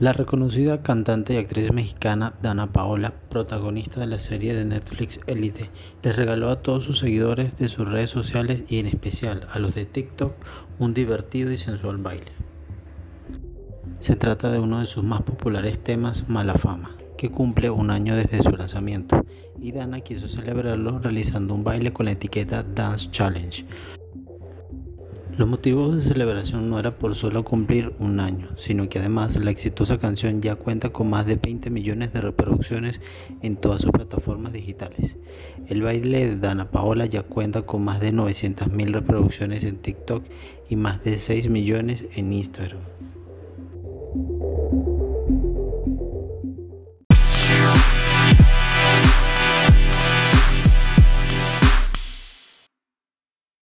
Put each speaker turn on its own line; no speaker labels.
La reconocida cantante y actriz mexicana Dana Paola, protagonista de la serie de Netflix Elite, les regaló a todos sus seguidores de sus redes sociales y en especial a los de TikTok un divertido y sensual baile. Se trata de uno de sus más populares temas, Mala Fama, que cumple un año desde su lanzamiento, y Dana quiso celebrarlo realizando un baile con la etiqueta Dance Challenge, los motivos de celebración no era por solo cumplir un año, sino que además la exitosa canción ya cuenta con más de 20 millones de reproducciones en todas sus plataformas digitales. El baile de Dana Paola ya cuenta con más de 900 mil reproducciones en TikTok y más de 6 millones en Instagram.